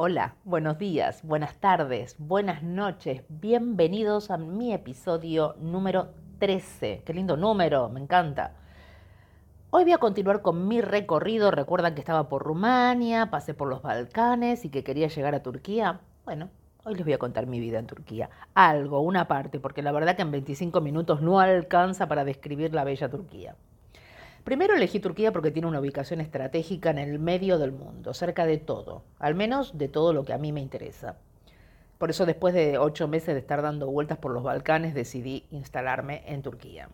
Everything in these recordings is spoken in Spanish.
Hola, buenos días, buenas tardes, buenas noches, bienvenidos a mi episodio número 13. Qué lindo número, me encanta. Hoy voy a continuar con mi recorrido. Recuerdan que estaba por Rumania, pasé por los Balcanes y que quería llegar a Turquía. Bueno, hoy les voy a contar mi vida en Turquía. Algo, una parte, porque la verdad que en 25 minutos no alcanza para describir la bella Turquía. Primero elegí Turquía porque tiene una ubicación estratégica en el medio del mundo, cerca de todo, al menos de todo lo que a mí me interesa. Por eso después de ocho meses de estar dando vueltas por los Balcanes decidí instalarme en Turquía.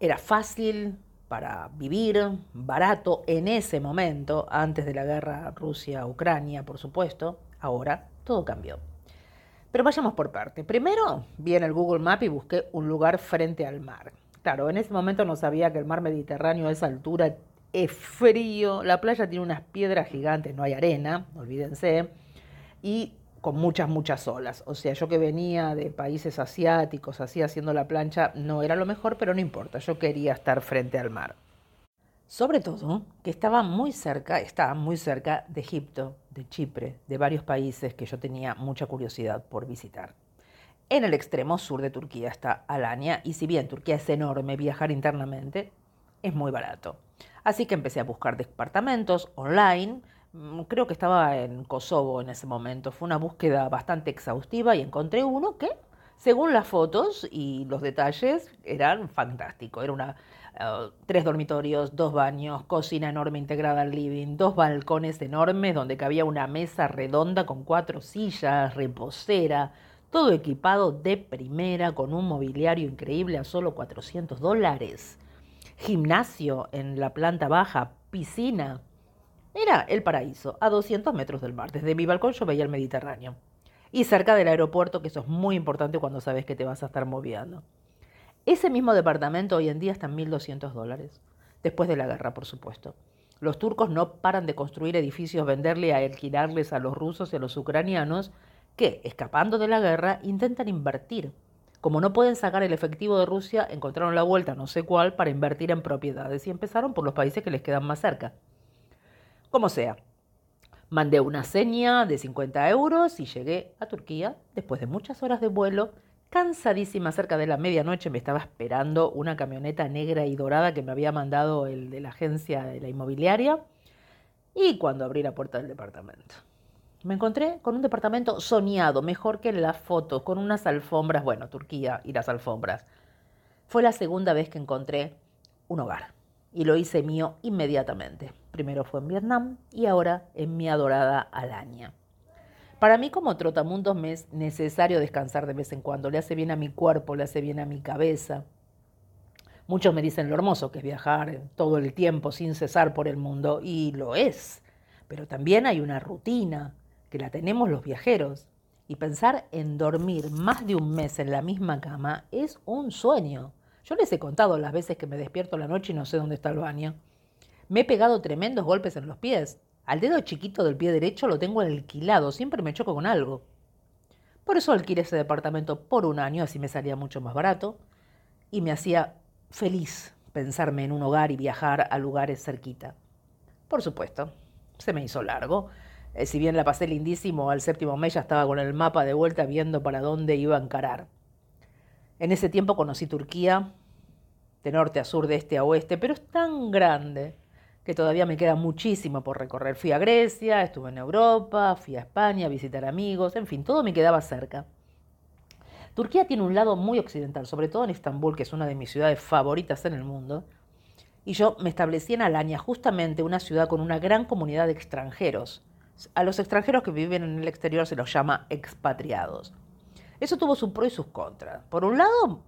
Era fácil para vivir, barato en ese momento, antes de la guerra Rusia-Ucrania, por supuesto. Ahora todo cambió. Pero vayamos por parte. Primero vi en el Google Map y busqué un lugar frente al mar. Claro, en ese momento no sabía que el mar Mediterráneo a esa altura es frío, la playa tiene unas piedras gigantes, no hay arena, olvídense, y con muchas, muchas olas. O sea, yo que venía de países asiáticos, así haciendo la plancha, no era lo mejor, pero no importa, yo quería estar frente al mar. Sobre todo que estaba muy cerca, estaba muy cerca de Egipto, de Chipre, de varios países que yo tenía mucha curiosidad por visitar. En el extremo sur de Turquía está Alania y si bien Turquía es enorme, viajar internamente es muy barato. Así que empecé a buscar departamentos online. Mm, creo que estaba en Kosovo en ese momento. Fue una búsqueda bastante exhaustiva y encontré uno que, según las fotos y los detalles, eran fantásticos. Era una eh, tres dormitorios, dos baños, cocina enorme integrada al living, dos balcones enormes donde cabía una mesa redonda con cuatro sillas, reposera, todo equipado de primera, con un mobiliario increíble a solo 400 dólares. Gimnasio en la planta baja, piscina. Era el paraíso, a 200 metros del mar. Desde mi balcón yo veía el Mediterráneo. Y cerca del aeropuerto, que eso es muy importante cuando sabes que te vas a estar moviendo. Ese mismo departamento hoy en día está en 1.200 dólares. Después de la guerra, por supuesto. Los turcos no paran de construir edificios, venderle y alquilarles a los rusos y a los ucranianos que, escapando de la guerra, intentan invertir. Como no pueden sacar el efectivo de Rusia, encontraron la vuelta, no sé cuál, para invertir en propiedades y empezaron por los países que les quedan más cerca. Como sea, mandé una seña de 50 euros y llegué a Turquía después de muchas horas de vuelo. Cansadísima, cerca de la medianoche me estaba esperando una camioneta negra y dorada que me había mandado el de la agencia de la inmobiliaria. Y cuando abrí la puerta del departamento, me encontré con un departamento soñado, mejor que las fotos, con unas alfombras, bueno, Turquía y las alfombras. Fue la segunda vez que encontré un hogar y lo hice mío inmediatamente. Primero fue en Vietnam y ahora en mi adorada Alania. Para mí como trotamundos me es necesario descansar de vez en cuando. Le hace bien a mi cuerpo, le hace bien a mi cabeza. Muchos me dicen lo hermoso que es viajar todo el tiempo sin cesar por el mundo y lo es. Pero también hay una rutina, que la tenemos los viajeros. Y pensar en dormir más de un mes en la misma cama es un sueño. Yo les he contado las veces que me despierto la noche y no sé dónde está el baño. Me he pegado tremendos golpes en los pies. Al dedo chiquito del pie derecho lo tengo alquilado, siempre me choco con algo. Por eso alquilé ese departamento por un año, así me salía mucho más barato. Y me hacía feliz pensarme en un hogar y viajar a lugares cerquita. Por supuesto, se me hizo largo. Eh, si bien la pasé lindísimo, al séptimo mes ya estaba con el mapa de vuelta viendo para dónde iba a encarar. En ese tiempo conocí Turquía, de norte a sur, de este a oeste, pero es tan grande que todavía me queda muchísimo por recorrer. Fui a Grecia, estuve en Europa, fui a España a visitar amigos, en fin, todo me quedaba cerca. Turquía tiene un lado muy occidental, sobre todo en Estambul, que es una de mis ciudades favoritas en el mundo. Y yo me establecí en Alania, justamente una ciudad con una gran comunidad de extranjeros, a los extranjeros que viven en el exterior se los llama expatriados. Eso tuvo sus pros y sus contras. Por un lado,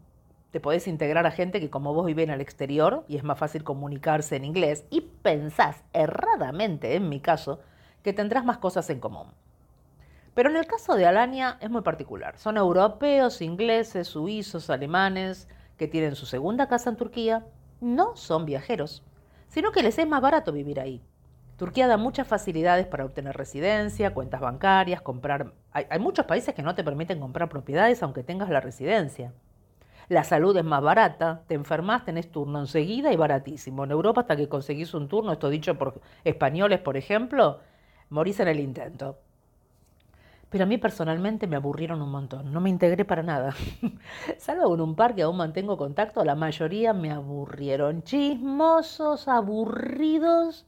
te podés integrar a gente que como vos viven al exterior y es más fácil comunicarse en inglés y pensás erradamente, en mi caso, que tendrás más cosas en común. Pero en el caso de Alania es muy particular. Son europeos, ingleses, suizos, alemanes, que tienen su segunda casa en Turquía. No son viajeros, sino que les es más barato vivir ahí. Turquía da muchas facilidades para obtener residencia, cuentas bancarias, comprar... Hay, muchos países que no te permiten comprar propiedades aunque tengas la residencia. La salud es más barata, te enfermas, tenés turno enseguida y baratísimo. En Europa hasta que conseguís un turno, esto dicho por españoles, por ejemplo, morís en el intento. Pero a mí personalmente me aburrieron un montón, no me integré para nada. Salvo en un par que aún mantengo contacto, la mayoría me aburrieron. Chismosos, aburridos.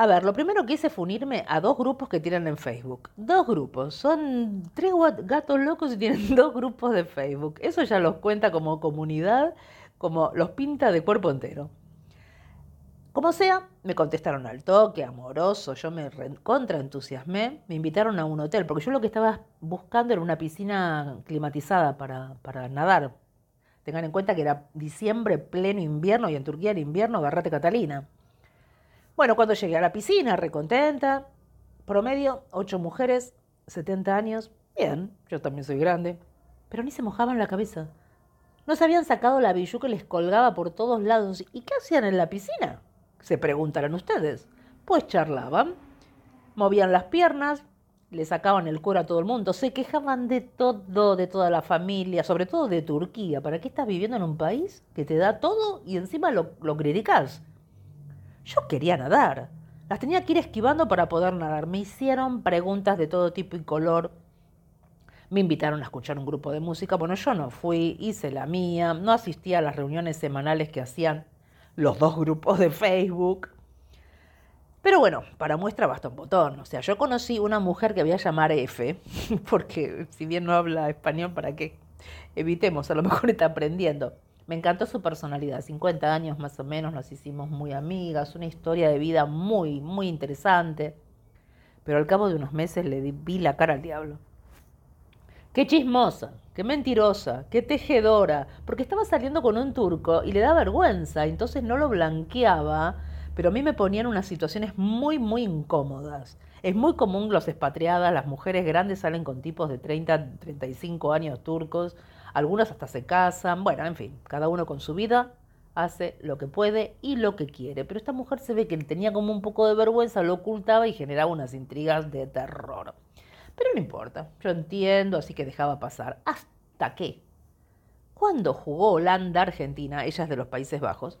A ver, lo primero que hice fue unirme a dos grupos que tienen en Facebook. Dos grupos. Son tres gatos locos y tienen dos grupos de Facebook. Eso ya los cuenta como comunidad, como los pinta de cuerpo entero. Como sea, me contestaron al toque, amoroso, yo me contraentusiasmé, me invitaron a un hotel, porque yo lo que estaba buscando era una piscina climatizada para, nadar. Tengan en cuenta que era diciembre, pleno invierno, y en Turquía era invierno, agarrate Catalina. Bueno, cuando llegué a la piscina, recontenta, promedio, ocho mujeres, 70 años, bien, yo también soy grande, pero ni se mojaban la cabeza. No se habían sacado la billú que les colgaba por todos lados. ¿Y qué hacían en la piscina? Se preguntarán ustedes. Pues charlaban, movían las piernas, le sacaban el cuero a todo el mundo, se quejaban de todo, de toda la familia, sobre todo de Turquía. ¿Para qué estás viviendo en un país que te da todo y encima lo, lo criticas? Yo quería nadar. Las tenía que ir esquivando para poder nadar. Me hicieron preguntas de todo tipo y color. Me invitaron a escuchar un grupo de música. Bueno, yo no fui, hice la mía, no asistí a las reuniones semanales que hacían los dos grupos de Facebook. Pero bueno, para muestra basta un botón. O sea, yo conocí una mujer que voy a llamar F, porque si bien no habla español, ¿para qué? Evitemos, a lo mejor está aprendiendo. Me encantó su personalidad, 50 años más o menos, nos hicimos muy amigas, una historia de vida muy, muy interesante. Pero al cabo de unos meses le vi la cara al diablo. Qué chismosa, qué mentirosa, qué tejedora, porque estaba saliendo con un turco y le da vergüenza, entonces no lo blanqueaba, pero a mí me ponía en unas situaciones muy, muy incómodas. Es muy común los expatriadas, las mujeres grandes salen con tipos de 30, 35 años turcos, algunas hasta se casan, bueno, en fin, cada uno con su vida hace lo que puede y lo que quiere. Pero esta mujer se ve que tenía como un poco de vergüenza, lo ocultaba y generaba unas intrigas de terror. Pero no importa, yo entiendo, así que dejaba pasar. ¿Hasta qué? Cuando jugó Holanda-Argentina, ella es de los Países Bajos,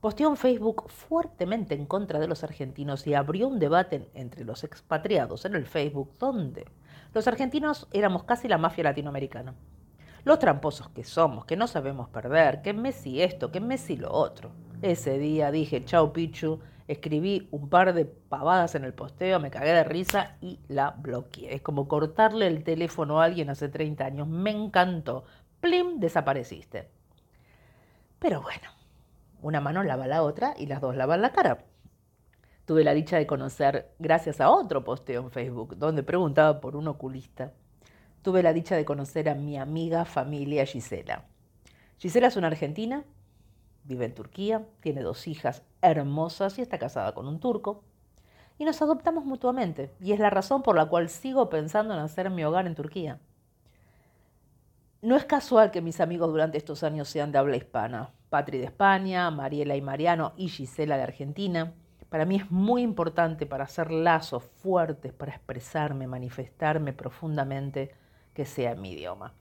posteó en Facebook fuertemente en contra de los argentinos y abrió un debate entre los expatriados en el Facebook donde los argentinos éramos casi la mafia latinoamericana. Los tramposos que somos, que no sabemos perder, que Messi esto, que Messi lo otro. Ese día dije, chao Pichu, escribí un par de pavadas en el posteo, me cagué de risa y la bloqueé. Es como cortarle el teléfono a alguien hace 30 años. Me encantó. Plim, desapareciste. Pero bueno, una mano lava la otra y las dos lavan la cara. Tuve la dicha de conocer, gracias a otro posteo en Facebook, donde preguntaba por un oculista, tuve la dicha de conocer a mi amiga familia Gisela. Gisela es una argentina Vive en Turquía, tiene dos hijas hermosas y está casada con un turco. Y nos adoptamos mutuamente, y es la razón por la cual sigo pensando en hacer mi hogar en Turquía. No es casual que mis amigos durante estos años sean de habla hispana. Patri de España, Mariela y Mariano y Gisela de Argentina. Para mí es muy importante para hacer lazos fuertes, para expresarme, manifestarme profundamente, que sea en mi idioma.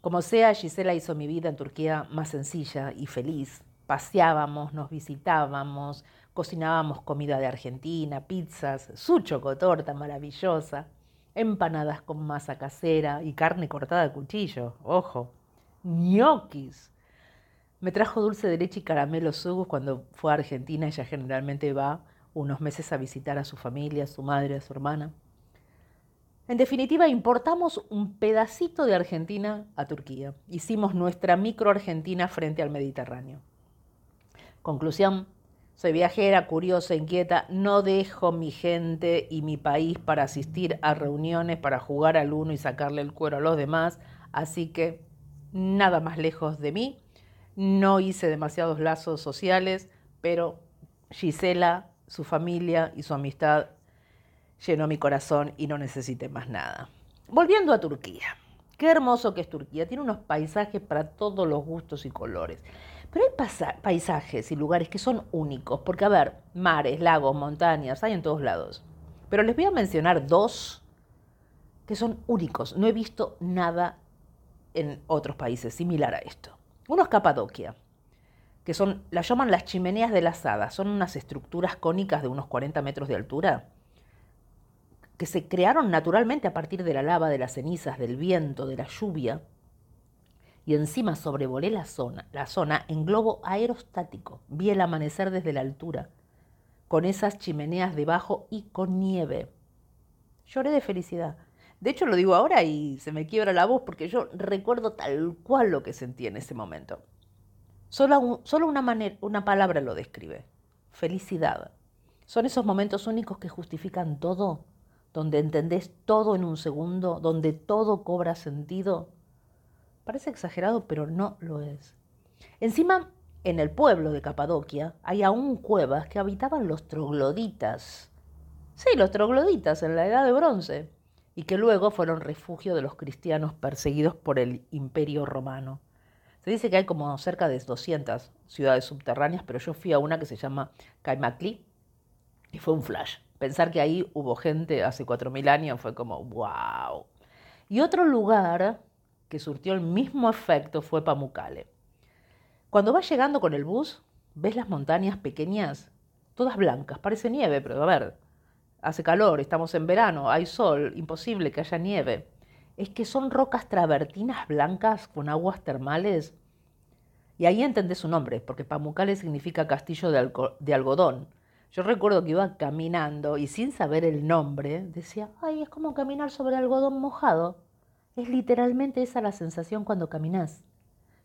Como sea, Gisela hizo mi vida en Turquía más sencilla y feliz. Paseábamos, nos visitábamos, cocinábamos comida de Argentina, pizzas, su chocotorta maravillosa, empanadas con masa casera y carne cortada a cuchillo, ojo, ñoquis. Me trajo dulce de leche y caramelo sugus cuando fue a Argentina. Ella generalmente va unos meses a visitar a su familia, a su madre, a su hermana. En definitiva, importamos un pedacito de Argentina a Turquía. Hicimos nuestra micro Argentina frente al Mediterráneo. Conclusión, soy viajera, curiosa, inquieta, no dejo mi gente y mi país para asistir a reuniones, para jugar al uno y sacarle el cuero a los demás, así que nada más lejos de mí. No hice demasiados lazos sociales, pero Gisela, su familia y su amistad llenó mi corazón y no necesité más nada. Volviendo a Turquía. Qué hermoso que es Turquía. Tiene unos paisajes para todos los gustos y colores. Pero hay paisajes y lugares que son únicos, porque a ver, mares, lagos, montañas, hay en todos lados. Pero les voy a mencionar dos que son únicos. No he visto nada en otros países similar a esto. Uno es Capadocia, que son, las llaman las chimeneas de las hadas. Son unas estructuras cónicas de unos 40 metros de altura que se crearon naturalmente a partir de la lava, de las cenizas, del viento, de la lluvia, y encima sobrevolé la zona, la zona en globo aerostático. Vi el amanecer desde la altura, con esas chimeneas debajo y con nieve. Lloré de felicidad. De hecho, lo digo ahora y se me quiebra la voz porque yo recuerdo tal cual lo que sentí en ese momento. Solo, solo una, manera, una palabra lo describe. Felicidad. Son esos momentos únicos que justifican todo, donde entendés todo en un segundo, donde todo cobra sentido. Parece exagerado, pero no lo es. Encima, en el pueblo de Capadocia hay aún cuevas que habitaban los trogloditas. Sí, los trogloditas en la Edad de Bronce, y que luego fueron refugio de los cristianos perseguidos por el Imperio Romano. Se dice que hay como cerca de 200 ciudades subterráneas, pero yo fui a una que se llama Caimatli y fue un flash. Pensar que ahí hubo gente hace 4.000 años fue como, wow. Y otro lugar que surtió el mismo efecto fue Pamukkale. Cuando vas llegando con el bus, ves las montañas pequeñas, todas blancas, parece nieve, pero a ver, hace calor, estamos en verano, hay sol, imposible que haya nieve. Es que son rocas travertinas blancas con aguas termales. Y ahí entendés su nombre, porque Pamukkale significa castillo de, de algodón. Yo recuerdo que iba caminando y sin saber el nombre decía, ay, es como caminar sobre algodón mojado. Es literalmente esa la sensación cuando caminas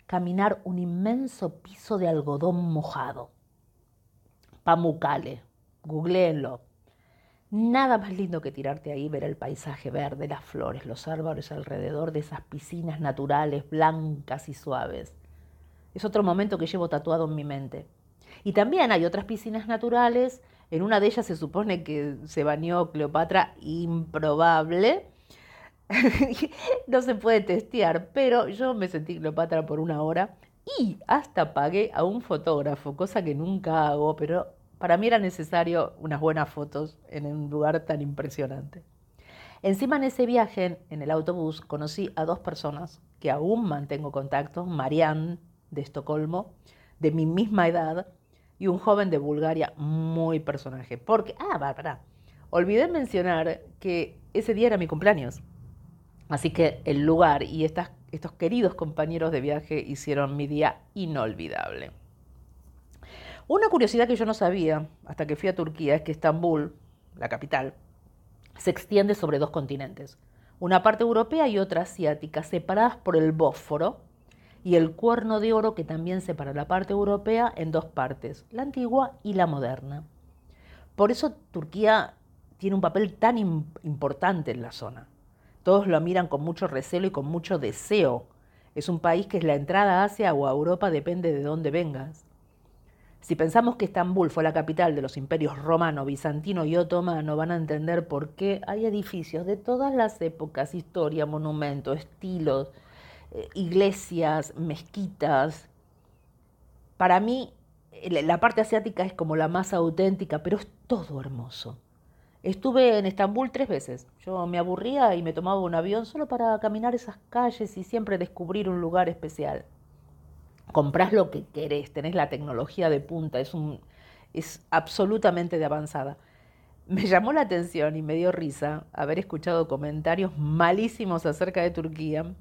caminar un inmenso piso de algodón mojado. Pamucale, googleenlo. Nada más lindo que tirarte ahí, ver el paisaje verde, las flores, los árboles alrededor de esas piscinas naturales, blancas y suaves. Es otro momento que llevo tatuado en mi mente. Y también hay otras piscinas naturales. En una de ellas se supone que se bañó Cleopatra, improbable no se puede testear, pero yo me sentí Cleopatra por una hora y hasta pagué a un fotógrafo, cosa que nunca hago, pero para mí era necesario unas buenas fotos en un lugar tan impresionante. Encima en ese viaje, en el autobús, conocí a dos personas que aún mantengo contacto, Marianne de Estocolmo, de mi misma edad, y un joven de Bulgaria, muy personaje. Porque, ah, Bárbara, olvidé mencionar que ese día era mi cumpleaños. Así que el lugar y estos queridos compañeros de viaje hicieron mi día inolvidable. Una curiosidad que yo no sabía hasta que fui a Turquía es que Estambul, la capital, se extiende sobre dos continentes, una parte europea y otra asiática, separadas por el Bósforo y el Cuerno de Oro que también separa la parte europea en dos partes, la antigua y la moderna. Por eso Turquía tiene un papel tan importante en la zona. Todos lo miran con mucho recelo y con mucho deseo. Es un país que es la entrada a Asia o a Europa depende de dónde vengas. Si pensamos que Estambul fue la capital de los imperios romano, bizantino y otomano, van a entender por qué hay edificios de todas las épocas, historia, monumentos, estilos, eh, iglesias, mezquitas. Para mí, la parte asiática es como la más auténtica, pero es todo hermoso. Estuve en Estambul tres veces. Yo me aburría y me tomaba un avión solo para caminar esas calles y siempre descubrir un lugar especial. Comprás lo que querés, tenés la tecnología de punta, es, un, es absolutamente de avanzada. Me llamó la atención y me dio risa haber escuchado comentarios malísimos acerca de Turquía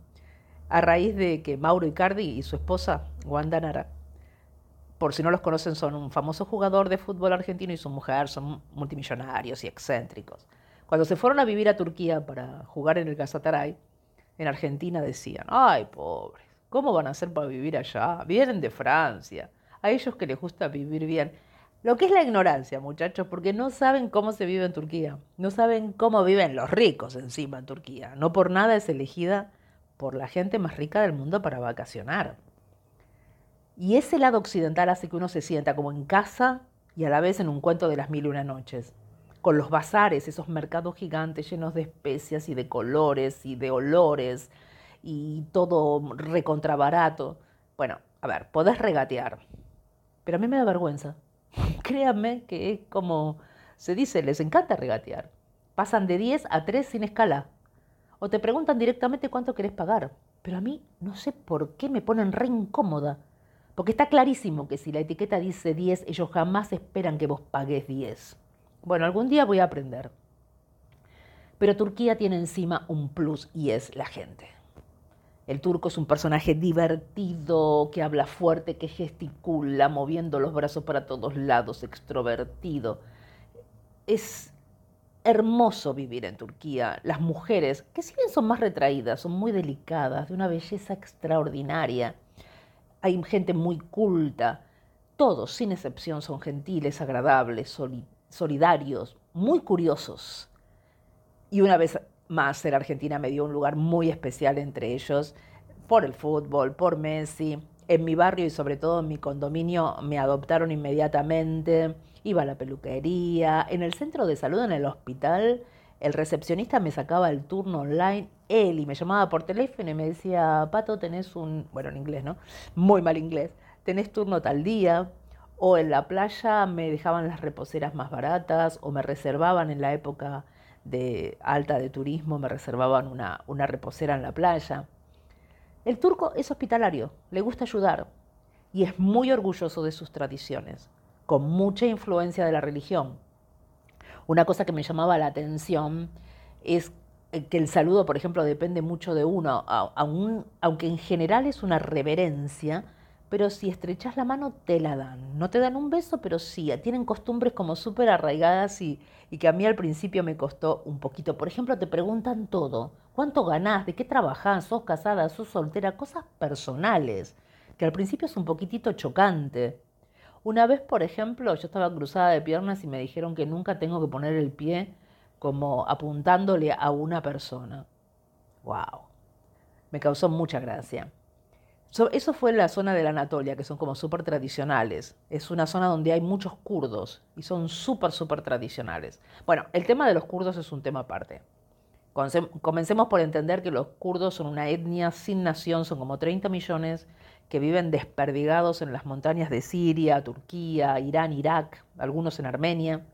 a raíz de que Mauro Icardi y su esposa, Wanda Nara, por si no los conocen, son un famoso jugador de fútbol argentino y su mujer son multimillonarios y excéntricos. Cuando se fueron a vivir a Turquía para jugar en el Gazataray, en Argentina decían, ay, pobres, ¿cómo van a hacer para vivir allá? Vienen de Francia, a ellos que les gusta vivir bien. Lo que es la ignorancia, muchachos, porque no saben cómo se vive en Turquía, no saben cómo viven los ricos encima en Turquía. No por nada es elegida por la gente más rica del mundo para vacacionar. Y ese lado occidental hace que uno se sienta como en casa y a la vez en un cuento de las mil y una noches. Con los bazares, esos mercados gigantes llenos de especias y de colores y de olores y todo recontrabarato. Bueno, a ver, podés regatear, pero a mí me da vergüenza. Créanme que es como se dice, les encanta regatear. Pasan de 10 a 3 sin escala. O te preguntan directamente cuánto querés pagar. Pero a mí no sé por qué me ponen re incómoda. Porque está clarísimo que si la etiqueta dice 10, ellos jamás esperan que vos pagues 10. Bueno, algún día voy a aprender. Pero Turquía tiene encima un plus y es la gente. El turco es un personaje divertido, que habla fuerte, que gesticula, moviendo los brazos para todos lados, extrovertido. Es hermoso vivir en Turquía. Las mujeres, que si bien son más retraídas, son muy delicadas, de una belleza extraordinaria. Hay gente muy culta. Todos, sin excepción, son gentiles, agradables, solidarios, muy curiosos. Y una vez más, ser argentina me dio un lugar muy especial entre ellos, por el fútbol, por Messi. En mi barrio y sobre todo en mi condominio me adoptaron inmediatamente, iba a la peluquería, en el centro de salud, en el hospital, el recepcionista me sacaba el turno online, él, y me llamaba por teléfono y me decía, Pato, tenés un, bueno, en inglés, ¿no? Muy mal inglés, tenés turno tal día, o en la playa me dejaban las reposeras más baratas, o me reservaban en la época de alta de turismo me reservaban una, una reposera en la playa. El turco es hospitalario, le gusta ayudar y es muy orgulloso de sus tradiciones, con mucha influencia de la religión. Una cosa que me llamaba la atención es que el saludo, por ejemplo, depende mucho de uno, aunque en general es una reverencia, pero si estrechas la mano te la dan. No te dan un beso, pero sí, tienen costumbres como súper arraigadas y, y, que a mí al principio me costó un poquito. Por ejemplo, te preguntan todo. ¿Cuánto ganás? ¿De qué trabajás? ¿Sos casada? ¿Sos soltera? Cosas personales, que al principio es un poquitito chocante. Una vez, por ejemplo, yo estaba cruzada de piernas y me dijeron que nunca tengo que poner el pie como apuntándole a una persona. ¡Wow! Me causó mucha gracia eso fue la zona de la Anatolia, que son como súper tradicionales. Es una zona donde hay muchos kurdos y son súper, súper tradicionales. Bueno, el tema de los kurdos es un tema aparte. Comencemos por entender que los kurdos son una etnia sin nación, son como 30 millones que viven desperdigados en las montañas de Siria, Turquía, Irán, Irak, algunos en Armenia.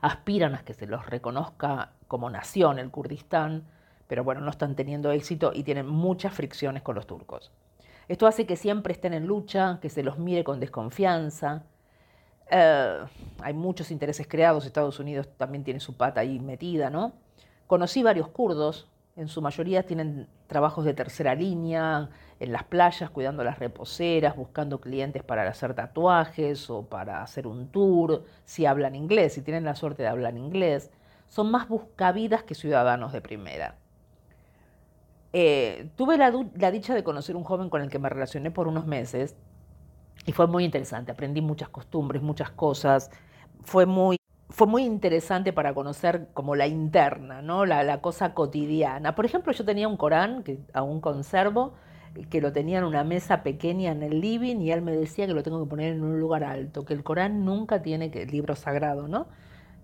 Aspiran a que se los reconozca como nación el Kurdistán pero bueno, no están teniendo éxito y tienen muchas fricciones con los turcos. Esto hace que siempre estén en lucha, que se los mire con desconfianza. Eh, hay muchos intereses creados, Estados Unidos también tiene su pata ahí metida, ¿no? Conocí varios kurdos, en su mayoría tienen trabajos de tercera línea, en las playas, cuidando las reposeras, buscando clientes para hacer tatuajes o para hacer un tour, si hablan inglés, si tienen la suerte de hablar inglés. Son más buscavidas que ciudadanos de primera. Eh, tuve la, dicha de conocer un joven con el que me relacioné por unos meses y fue muy interesante. Aprendí muchas costumbres, muchas cosas. Fue muy, fue muy interesante para conocer como la interna, ¿no? La, cosa cotidiana. Por ejemplo, yo tenía un Corán que aún conservo, que lo tenía en una mesa pequeña en el living y él me decía que lo tengo que poner en un lugar alto, que el Corán nunca tiene que, el libro sagrado, ¿no?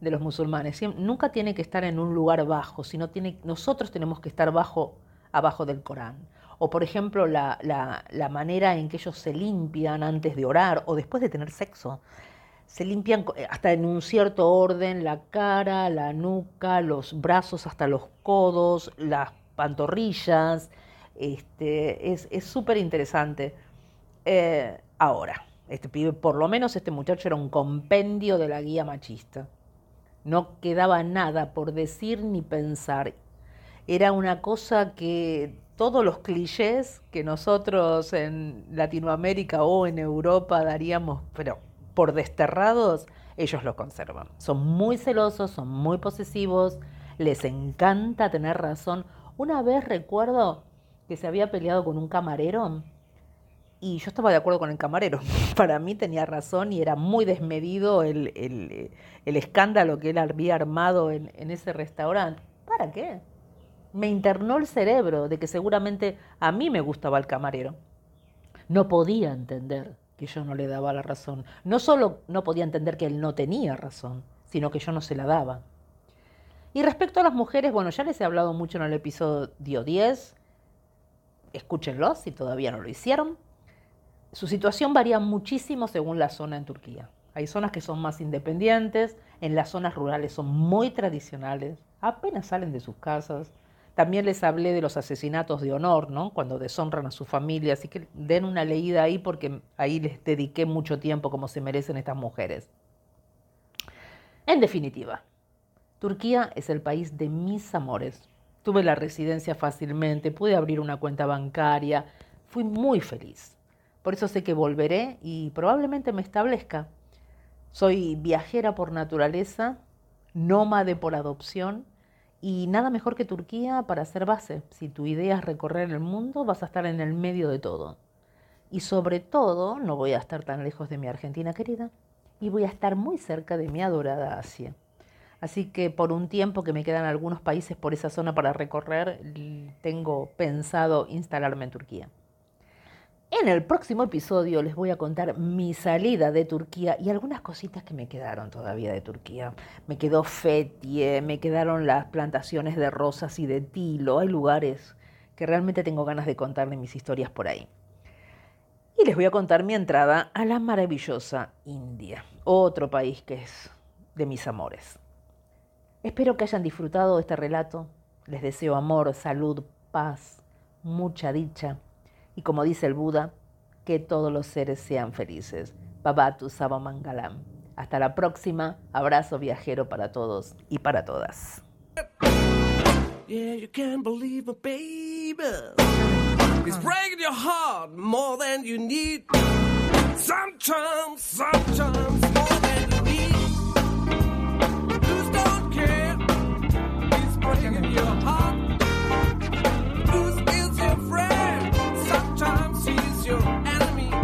de los musulmanes, nunca tiene que estar en un lugar bajo, sino tiene, nosotros tenemos que estar bajo abajo del Corán. O por ejemplo la, la, manera en que ellos se limpian antes de orar o después de tener sexo. Se limpian eh, hasta en un cierto orden la cara, la nuca, los brazos hasta los codos, las pantorrillas. Este, es súper interesante. Eh, ahora, este pibe, por lo menos este muchacho era un compendio de la guía machista. No quedaba nada por decir ni pensar era una cosa que todos los clichés que nosotros en Latinoamérica o en Europa daríamos, pero por desterrados, ellos lo conservan. Son muy celosos, son muy posesivos, les encanta tener razón. Una vez recuerdo que se había peleado con un camarero y yo estaba de acuerdo con el camarero. Para mí tenía razón y era muy desmedido el, escándalo que él había armado en, en ese restaurante. ¿Para qué? me internó el cerebro de que seguramente a mí me gustaba el camarero. No podía entender que yo no le daba la razón. No solo no podía entender que él no tenía razón, sino que yo no se la daba. Y respecto a las mujeres, bueno, ya les he hablado mucho en el episodio 10. Escúchenlo si todavía no lo hicieron. Su situación varía muchísimo según la zona en Turquía. Hay zonas que son más independientes, en las zonas rurales son muy tradicionales, apenas salen de sus casas, también les hablé de los asesinatos de honor, ¿no? Cuando deshonran a su familia, así que den una leída ahí porque ahí les dediqué mucho tiempo como se merecen estas mujeres. En definitiva, Turquía es el país de mis amores. Tuve la residencia fácilmente, pude abrir una cuenta bancaria, fui muy feliz. Por eso sé que volveré y probablemente me establezca. Soy viajera por naturaleza, nómade por adopción y nada mejor que Turquía para hacer base. Si tu idea es recorrer el mundo, vas a estar en el medio de todo. Y sobre todo, no voy a estar tan lejos de mi Argentina querida y voy a estar muy cerca de mi adorada Asia. Así que por un tiempo que me quedan algunos países por esa zona para recorrer, tengo pensado instalarme en Turquía. En el próximo episodio les voy a contar mi salida de Turquía y algunas cositas que me quedaron todavía de Turquía. Me quedó Fethiye, me quedaron las plantaciones de rosas y de tilo. Hay lugares que realmente tengo ganas de contarle mis historias por ahí. Y les voy a contar mi entrada a la maravillosa India, otro país que es de mis amores. Espero que hayan disfrutado de este relato. Les deseo amor, salud, paz, mucha dicha y como dice el Buda, que todos los seres sean felices. Babatu Sabamangalam. Hasta la próxima. Abrazo viajero para todos y para todas. Yeah, you believe baby. It's breaking your heart more than you need.